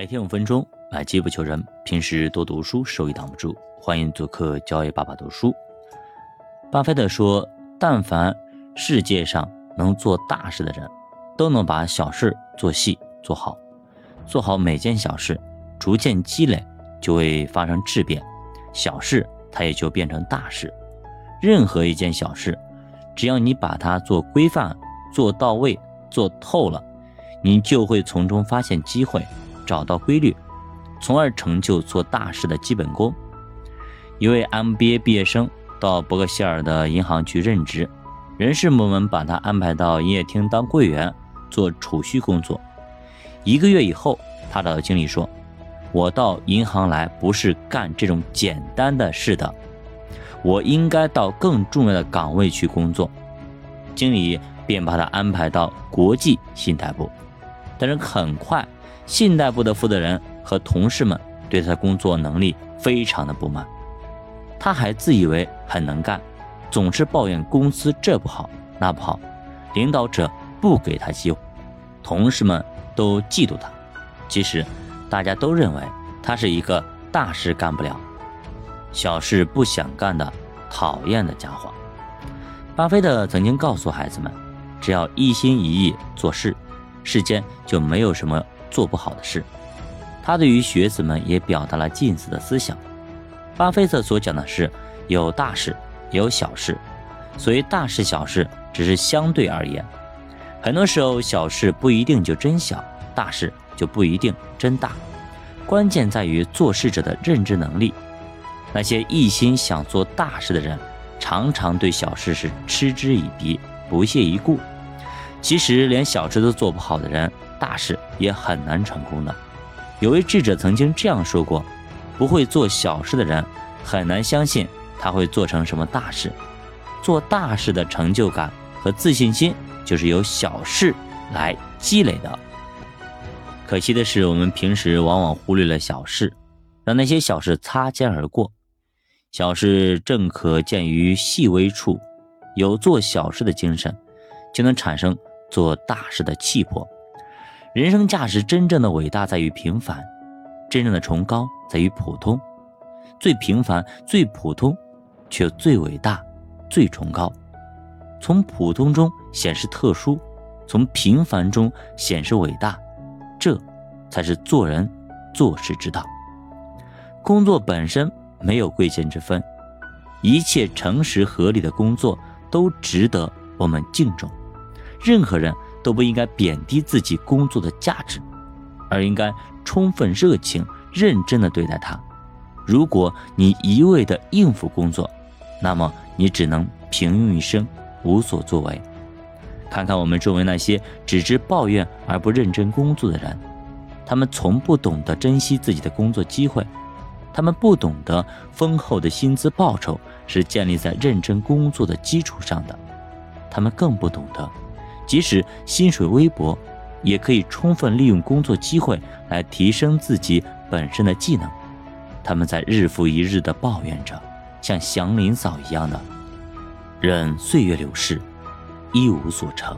每天五分钟，买机不求人。平时多读书，收益挡不住。欢迎做客交易爸爸读书。巴菲特说：“但凡世界上能做大事的人，都能把小事做细做好。做好每件小事，逐渐积累，就会发生质变，小事它也就变成大事。任何一件小事，只要你把它做规范、做到位、做透了，你就会从中发现机会。”找到规律，从而成就做大事的基本功。一位 MBA 毕业生到伯克希尔的银行去任职，人事部门把他安排到营业厅当柜员，做储蓄工作。一个月以后，他找到经理说：“我到银行来不是干这种简单的事的，我应该到更重要的岗位去工作。”经理便把他安排到国际信贷部，但是很快。信贷部的负责人和同事们对他工作能力非常的不满，他还自以为很能干，总是抱怨公司这不好那不好，领导者不给他机会，同事们都嫉妒他。其实大家都认为他是一个大事干不了，小事不想干的讨厌的家伙。巴菲特曾经告诉孩子们，只要一心一意做事，世间就没有什么。做不好的事，他对于学子们也表达了近似的思想。巴菲特所讲的是有大事有小事，所谓大事小事只是相对而言。很多时候小事不一定就真小，大事就不一定真大。关键在于做事者的认知能力。那些一心想做大事的人，常常对小事是嗤之以鼻、不屑一顾。其实连小事都做不好的人。大事也很难成功的。有位智者曾经这样说过：“不会做小事的人，很难相信他会做成什么大事。做大事的成就感和自信心，就是由小事来积累的。可惜的是，我们平时往往忽略了小事，让那些小事擦肩而过。小事正可见于细微处，有做小事的精神，就能产生做大事的气魄。”人生价值真正的伟大在于平凡，真正的崇高在于普通。最平凡、最普通，却最伟大、最崇高。从普通中显示特殊，从平凡中显示伟大，这才是做人做事之道。工作本身没有贵贱之分，一切诚实合理的工作都值得我们敬重。任何人。都不应该贬低自己工作的价值，而应该充分热情、认真的对待它。如果你一味的应付工作，那么你只能平庸一生，无所作为。看看我们周围那些只知抱怨而不认真工作的人，他们从不懂得珍惜自己的工作机会，他们不懂得丰厚的薪资报酬是建立在认真工作的基础上的，他们更不懂得。即使薪水微薄，也可以充分利用工作机会来提升自己本身的技能。他们在日复一日的抱怨着，像祥林嫂一样的，任岁月流逝，一无所成。